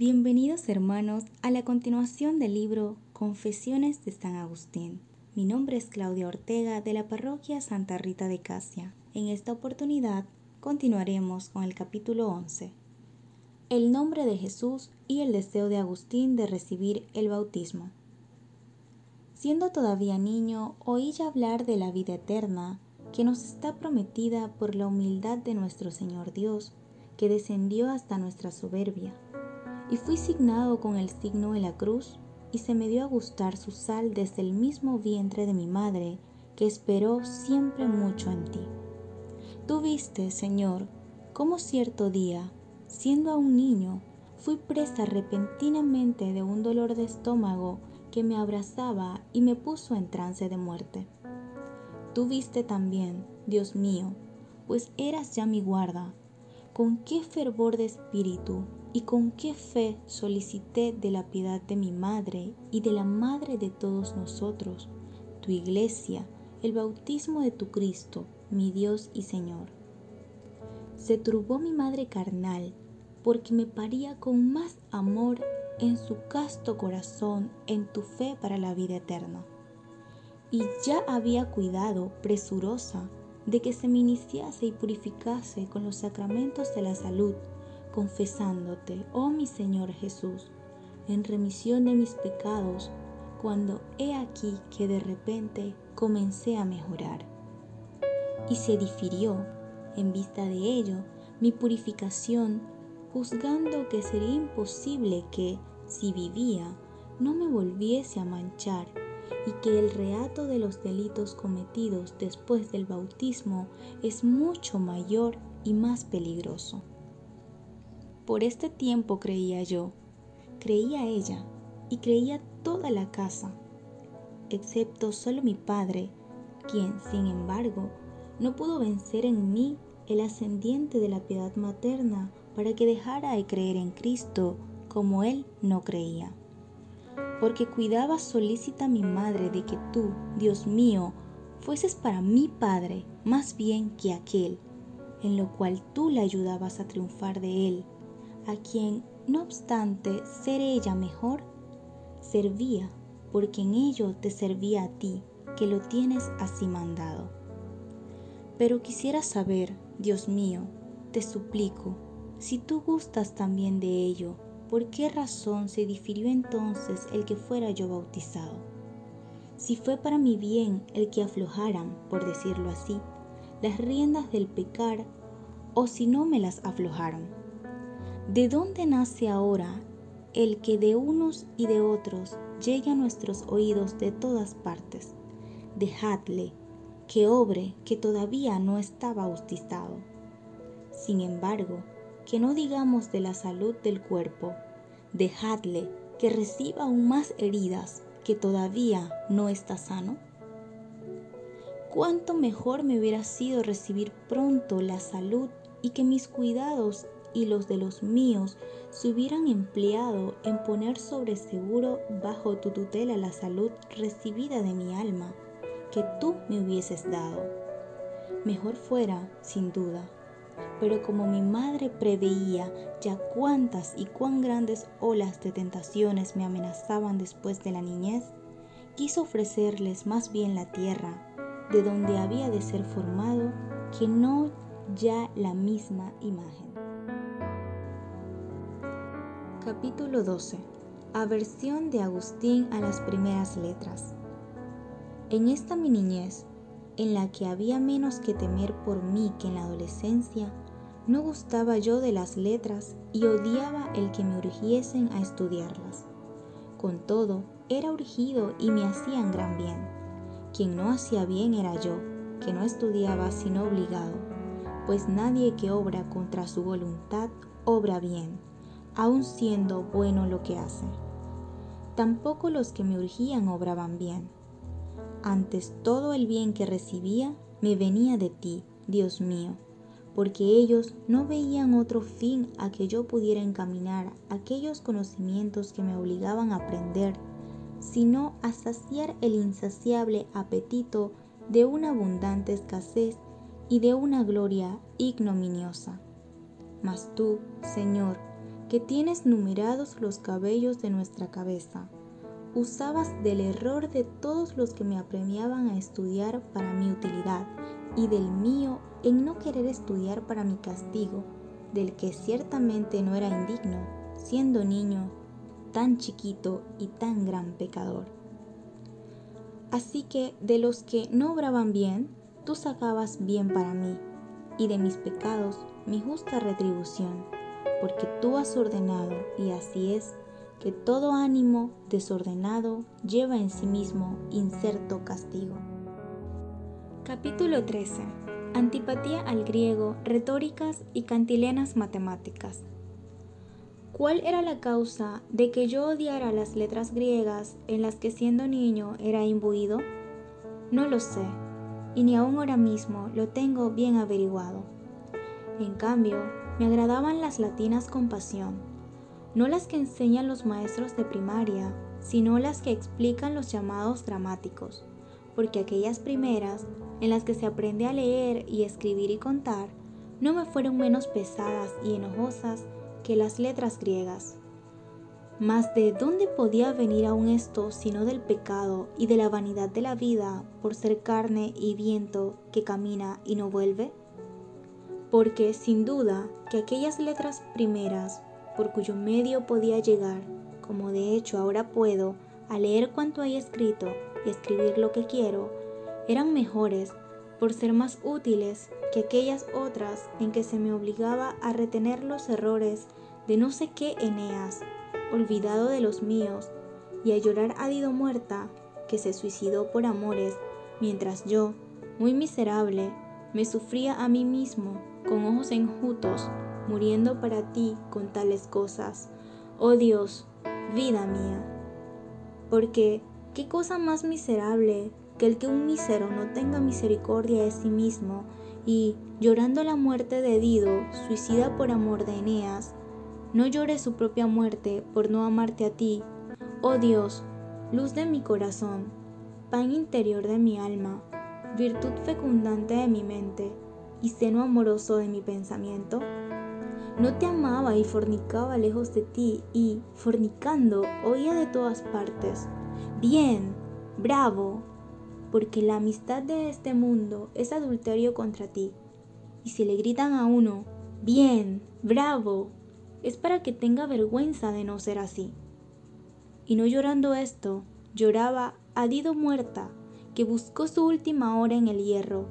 Bienvenidos hermanos a la continuación del libro Confesiones de San Agustín. Mi nombre es Claudia Ortega de la parroquia Santa Rita de Casia. En esta oportunidad continuaremos con el capítulo 11. El nombre de Jesús y el deseo de Agustín de recibir el bautismo. Siendo todavía niño, oí ya hablar de la vida eterna que nos está prometida por la humildad de nuestro Señor Dios, que descendió hasta nuestra soberbia y fui signado con el signo de la cruz, y se me dio a gustar su sal desde el mismo vientre de mi madre, que esperó siempre mucho en ti. Tú viste, Señor, cómo cierto día, siendo aún niño, fui presa repentinamente de un dolor de estómago que me abrazaba y me puso en trance de muerte. Tú viste también, Dios mío, pues eras ya mi guarda, con qué fervor de espíritu y con qué fe solicité de la piedad de mi madre y de la madre de todos nosotros, tu iglesia, el bautismo de tu Cristo, mi Dios y Señor. Se turbó mi madre carnal, porque me paría con más amor en su casto corazón en tu fe para la vida eterna. Y ya había cuidado, presurosa, de que se me iniciase y purificase con los sacramentos de la salud, confesándote, oh mi Señor Jesús, en remisión de mis pecados, cuando he aquí que de repente comencé a mejorar. Y se difirió, en vista de ello, mi purificación, juzgando que sería imposible que, si vivía, no me volviese a manchar y que el reato de los delitos cometidos después del bautismo es mucho mayor y más peligroso. Por este tiempo creía yo, creía ella y creía toda la casa, excepto solo mi padre, quien, sin embargo, no pudo vencer en mí el ascendiente de la piedad materna para que dejara de creer en Cristo como él no creía. Porque cuidaba solícita mi madre de que tú, Dios mío, fueses para mi Padre más bien que aquel, en lo cual tú le ayudabas a triunfar de él a quien, no obstante ser ella mejor, servía, porque en ello te servía a ti, que lo tienes así mandado. Pero quisiera saber, Dios mío, te suplico, si tú gustas también de ello, ¿por qué razón se difirió entonces el que fuera yo bautizado? Si fue para mi bien el que aflojaran, por decirlo así, las riendas del pecar, o si no me las aflojaron ¿De dónde nace ahora el que de unos y de otros llegue a nuestros oídos de todas partes? Dejadle que obre que todavía no está bautizado. Sin embargo, que no digamos de la salud del cuerpo, dejadle que reciba aún más heridas que todavía no está sano. Cuánto mejor me hubiera sido recibir pronto la salud y que mis cuidados y los de los míos se hubieran empleado en poner sobre seguro bajo tu tutela la salud recibida de mi alma que tú me hubieses dado. Mejor fuera, sin duda. Pero como mi madre preveía ya cuántas y cuán grandes olas de tentaciones me amenazaban después de la niñez, quiso ofrecerles más bien la tierra, de donde había de ser formado, que no ya la misma imagen. Capítulo 12. Aversión de Agustín a las primeras letras. En esta mi niñez, en la que había menos que temer por mí que en la adolescencia, no gustaba yo de las letras y odiaba el que me urgiesen a estudiarlas. Con todo, era urgido y me hacían gran bien. Quien no hacía bien era yo, que no estudiaba sino obligado, pues nadie que obra contra su voluntad obra bien aun siendo bueno lo que hace. Tampoco los que me urgían obraban bien. Antes todo el bien que recibía me venía de ti, Dios mío, porque ellos no veían otro fin a que yo pudiera encaminar aquellos conocimientos que me obligaban a aprender, sino a saciar el insaciable apetito de una abundante escasez y de una gloria ignominiosa. Mas tú, Señor, que tienes numerados los cabellos de nuestra cabeza. Usabas del error de todos los que me apremiaban a estudiar para mi utilidad y del mío en no querer estudiar para mi castigo, del que ciertamente no era indigno, siendo niño tan chiquito y tan gran pecador. Así que de los que no obraban bien, tú sacabas bien para mí, y de mis pecados mi justa retribución, porque tú has ordenado, y así es, que todo ánimo desordenado lleva en sí mismo incerto castigo. Capítulo 13. Antipatía al griego, retóricas y cantilenas matemáticas. ¿Cuál era la causa de que yo odiara las letras griegas en las que siendo niño era imbuido? No lo sé, y ni aún ahora mismo lo tengo bien averiguado. En cambio, me agradaban las latinas con pasión, no las que enseñan los maestros de primaria, sino las que explican los llamados dramáticos, porque aquellas primeras, en las que se aprende a leer y escribir y contar, no me fueron menos pesadas y enojosas que las letras griegas. Mas ¿de dónde podía venir aún esto sino del pecado y de la vanidad de la vida por ser carne y viento que camina y no vuelve? Porque sin duda que aquellas letras primeras por cuyo medio podía llegar, como de hecho ahora puedo, a leer cuanto hay escrito y escribir lo que quiero, eran mejores por ser más útiles que aquellas otras en que se me obligaba a retener los errores de no sé qué Eneas, olvidado de los míos, y a llorar a Dido muerta, que se suicidó por amores, mientras yo, muy miserable, me sufría a mí mismo, con ojos enjutos, muriendo para ti con tales cosas. Oh Dios, vida mía. Porque, ¿qué cosa más miserable que el que un mísero no tenga misericordia de sí mismo y, llorando la muerte de Dido, suicida por amor de Eneas, no llore su propia muerte por no amarte a ti? Oh Dios, luz de mi corazón, pan interior de mi alma, virtud fecundante de mi mente y seno amoroso de mi pensamiento. No te amaba y fornicaba lejos de ti y, fornicando, oía de todas partes. Bien, bravo, porque la amistad de este mundo es adulterio contra ti. Y si le gritan a uno, bien, bravo, es para que tenga vergüenza de no ser así. Y no llorando esto, lloraba a Dido muerta, que buscó su última hora en el hierro,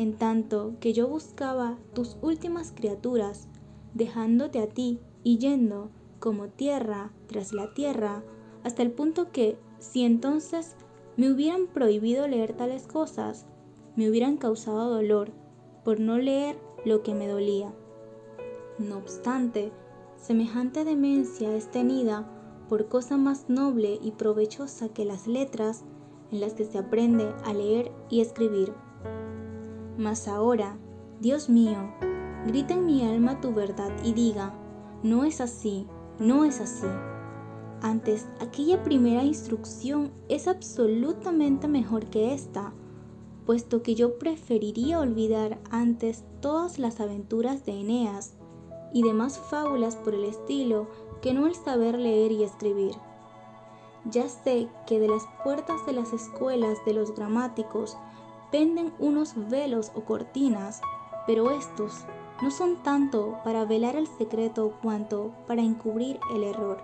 en tanto que yo buscaba tus últimas criaturas, dejándote a ti y yendo como tierra tras la tierra, hasta el punto que, si entonces me hubieran prohibido leer tales cosas, me hubieran causado dolor por no leer lo que me dolía. No obstante, semejante demencia es tenida por cosa más noble y provechosa que las letras en las que se aprende a leer y escribir. Mas ahora, Dios mío, grita en mi alma tu verdad y diga, no es así, no es así. Antes, aquella primera instrucción es absolutamente mejor que esta, puesto que yo preferiría olvidar antes todas las aventuras de Eneas y demás fábulas por el estilo que no el saber leer y escribir. Ya sé que de las puertas de las escuelas de los gramáticos penden unos velos o cortinas, pero estos no son tanto para velar el secreto cuanto para encubrir el error.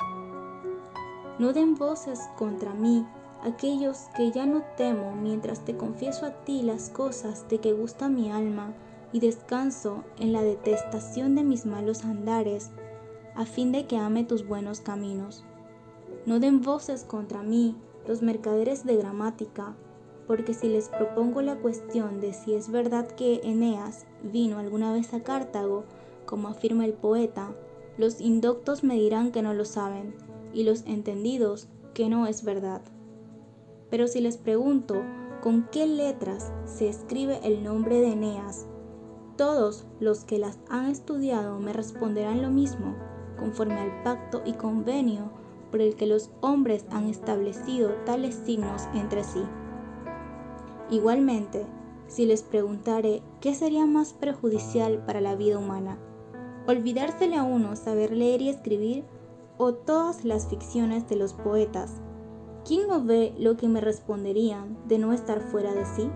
No den voces contra mí aquellos que ya no temo mientras te confieso a ti las cosas de que gusta mi alma y descanso en la detestación de mis malos andares, a fin de que ame tus buenos caminos. No den voces contra mí los mercaderes de gramática, porque si les propongo la cuestión de si es verdad que Eneas vino alguna vez a Cartago, como afirma el poeta, los indoctos me dirán que no lo saben, y los entendidos que no es verdad. Pero si les pregunto con qué letras se escribe el nombre de Eneas, todos los que las han estudiado me responderán lo mismo, conforme al pacto y convenio por el que los hombres han establecido tales signos entre sí. Igualmente, si les preguntare qué sería más perjudicial para la vida humana, olvidársele a uno saber leer y escribir o todas las ficciones de los poetas. ¿Quién no ve lo que me responderían de no estar fuera de sí?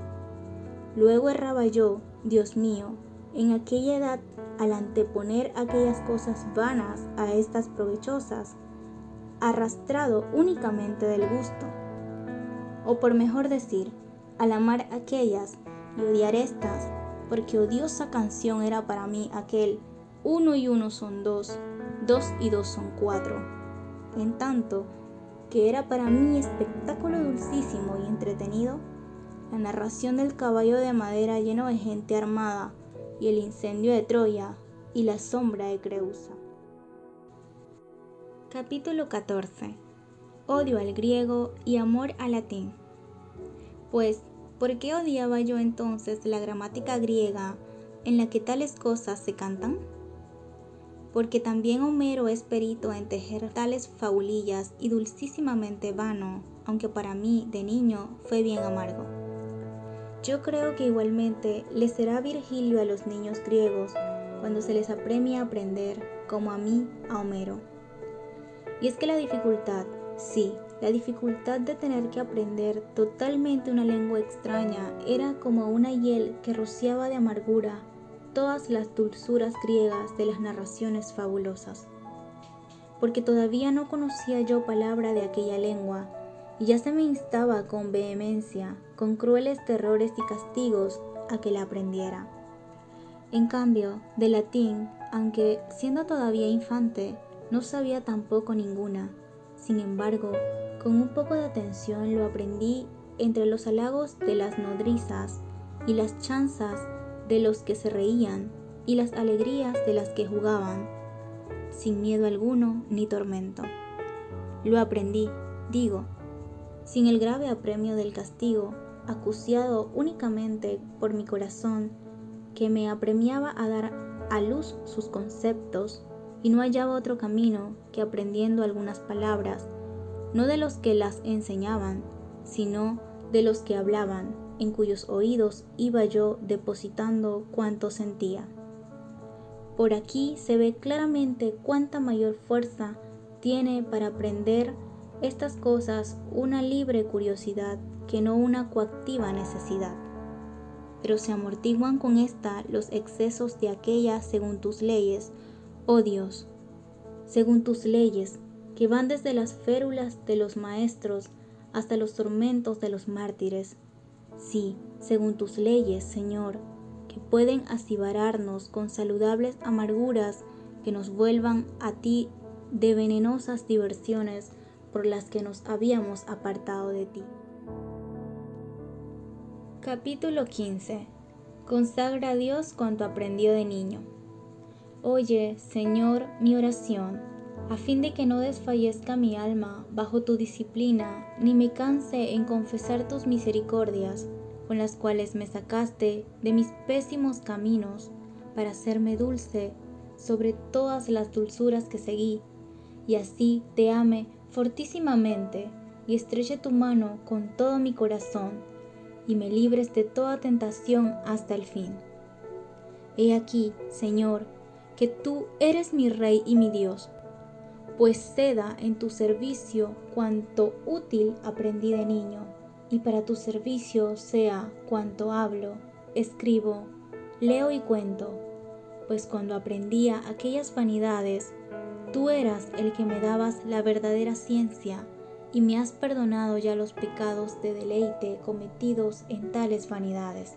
Luego erraba yo, Dios mío, en aquella edad al anteponer aquellas cosas vanas a estas provechosas, arrastrado únicamente del gusto. O por mejor decir, al amar aquellas y odiar estas, porque odiosa canción era para mí aquel uno y uno son dos, dos y dos son cuatro. En tanto que era para mí espectáculo dulcísimo y entretenido, la narración del caballo de madera lleno de gente armada y el incendio de Troya y la sombra de Creusa. Capítulo 14. Odio al griego y amor al latín. Pues, ¿por qué odiaba yo entonces la gramática griega en la que tales cosas se cantan? Porque también Homero es perito en tejer tales faulillas y dulcísimamente vano, aunque para mí de niño fue bien amargo. Yo creo que igualmente le será Virgilio a los niños griegos cuando se les apremia a aprender, como a mí, a Homero. Y es que la dificultad, sí, la dificultad de tener que aprender totalmente una lengua extraña era como una hiel que rociaba de amargura todas las dulzuras griegas de las narraciones fabulosas. Porque todavía no conocía yo palabra de aquella lengua, y ya se me instaba con vehemencia, con crueles terrores y castigos, a que la aprendiera. En cambio, de latín, aunque siendo todavía infante, no sabía tampoco ninguna. Sin embargo, con un poco de atención lo aprendí entre los halagos de las nodrizas y las chanzas de los que se reían y las alegrías de las que jugaban, sin miedo alguno ni tormento. Lo aprendí, digo, sin el grave apremio del castigo, acuciado únicamente por mi corazón, que me apremiaba a dar a luz sus conceptos, y no hallaba otro camino que aprendiendo algunas palabras, no de los que las enseñaban, sino de los que hablaban, en cuyos oídos iba yo depositando cuanto sentía. Por aquí se ve claramente cuánta mayor fuerza tiene para aprender estas cosas una libre curiosidad que no una coactiva necesidad. Pero se amortiguan con esta los excesos de aquella según tus leyes, oh Dios, según tus leyes, que van desde las férulas de los maestros hasta los tormentos de los mártires. Sí, según tus leyes, Señor, que pueden asibararnos con saludables amarguras que nos vuelvan a ti de venenosas diversiones por las que nos habíamos apartado de ti. Capítulo 15. Consagra a Dios cuanto aprendió de niño. Oye, Señor, mi oración, a fin de que no desfallezca mi alma bajo tu disciplina, ni me canse en confesar tus misericordias, con las cuales me sacaste de mis pésimos caminos, para hacerme dulce sobre todas las dulzuras que seguí, y así te ame fortísimamente y estreche tu mano con todo mi corazón y me libres de toda tentación hasta el fin. He aquí, Señor, que tú eres mi Rey y mi Dios, pues ceda en tu servicio cuanto útil aprendí de niño, y para tu servicio sea cuanto hablo, escribo, leo y cuento, pues cuando aprendía aquellas vanidades, Tú eras el que me dabas la verdadera ciencia y me has perdonado ya los pecados de deleite cometidos en tales vanidades.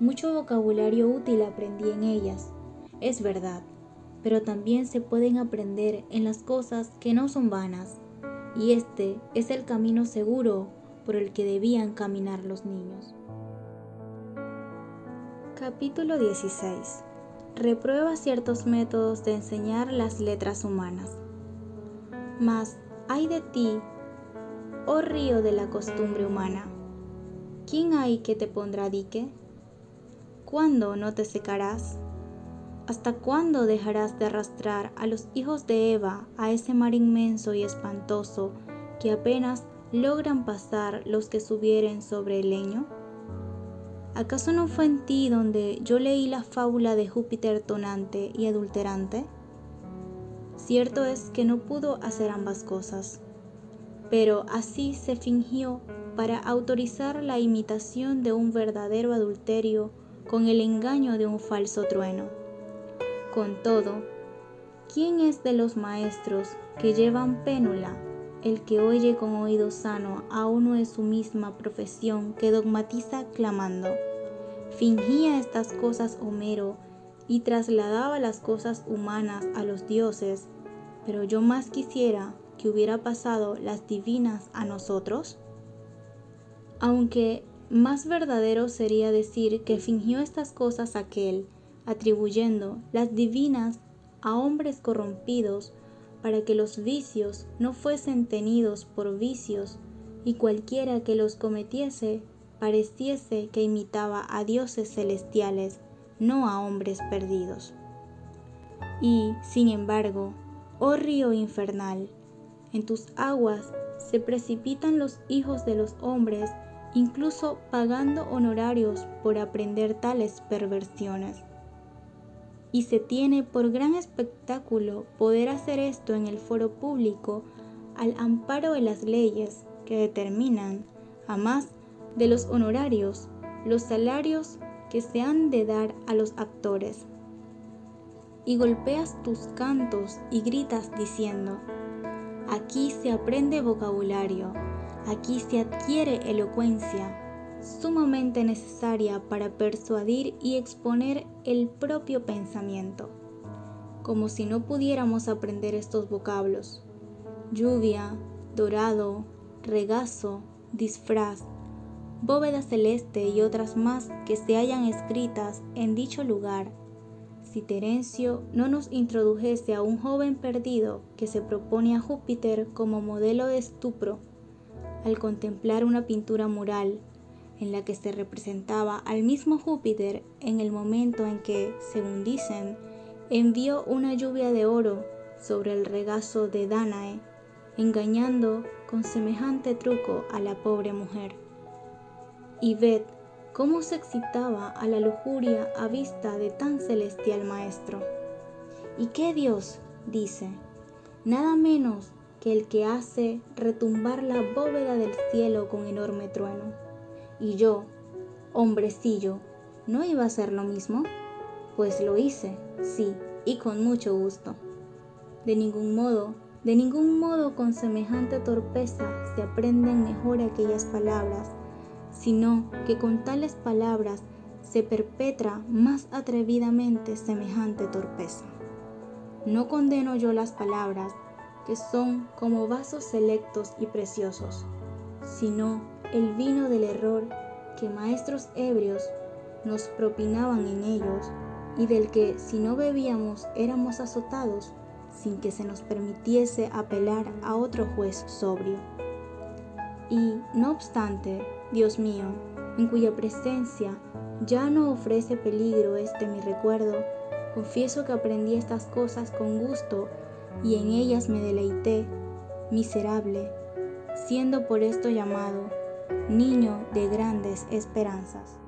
Mucho vocabulario útil aprendí en ellas, es verdad, pero también se pueden aprender en las cosas que no son vanas, y este es el camino seguro por el que debían caminar los niños. Capítulo 16 reprueba ciertos métodos de enseñar las letras humanas. Mas, hay de ti, oh río de la costumbre humana, ¿quién hay que te pondrá dique? ¿Cuándo no te secarás? ¿Hasta cuándo dejarás de arrastrar a los hijos de Eva a ese mar inmenso y espantoso que apenas logran pasar los que subieren sobre el leño? ¿Acaso no fue en ti donde yo leí la fábula de Júpiter tonante y adulterante? Cierto es que no pudo hacer ambas cosas, pero así se fingió para autorizar la imitación de un verdadero adulterio con el engaño de un falso trueno. Con todo, ¿quién es de los maestros que llevan pénula el que oye con oído sano a uno de su misma profesión que dogmatiza clamando? Fingía estas cosas Homero y trasladaba las cosas humanas a los dioses, pero yo más quisiera que hubiera pasado las divinas a nosotros. Aunque más verdadero sería decir que fingió estas cosas aquel, atribuyendo las divinas a hombres corrompidos para que los vicios no fuesen tenidos por vicios y cualquiera que los cometiese pareciese que imitaba a dioses celestiales, no a hombres perdidos. Y, sin embargo, oh río infernal, en tus aguas se precipitan los hijos de los hombres, incluso pagando honorarios por aprender tales perversiones. Y se tiene por gran espectáculo poder hacer esto en el foro público al amparo de las leyes que determinan, a más de los honorarios, los salarios que se han de dar a los actores. Y golpeas tus cantos y gritas diciendo, aquí se aprende vocabulario, aquí se adquiere elocuencia, sumamente necesaria para persuadir y exponer el propio pensamiento, como si no pudiéramos aprender estos vocablos. Lluvia, dorado, regazo, disfraz, bóveda celeste y otras más que se hayan escritas en dicho lugar, si Terencio no nos introdujese a un joven perdido que se propone a Júpiter como modelo de estupro, al contemplar una pintura mural en la que se representaba al mismo Júpiter en el momento en que, según dicen, envió una lluvia de oro sobre el regazo de Danae, engañando con semejante truco a la pobre mujer y ved cómo se excitaba a la lujuria a vista de tan celestial maestro. ¿Y qué Dios? dice, nada menos que el que hace retumbar la bóveda del cielo con enorme trueno. Y yo, hombrecillo, ¿no iba a hacer lo mismo? Pues lo hice, sí, y con mucho gusto. De ningún modo, de ningún modo con semejante torpeza se aprenden mejor aquellas palabras sino que con tales palabras se perpetra más atrevidamente semejante torpeza. No condeno yo las palabras, que son como vasos selectos y preciosos, sino el vino del error que maestros ebrios nos propinaban en ellos y del que si no bebíamos éramos azotados sin que se nos permitiese apelar a otro juez sobrio. Y, no obstante, Dios mío, en cuya presencia ya no ofrece peligro este mi recuerdo, confieso que aprendí estas cosas con gusto y en ellas me deleité, miserable, siendo por esto llamado niño de grandes esperanzas.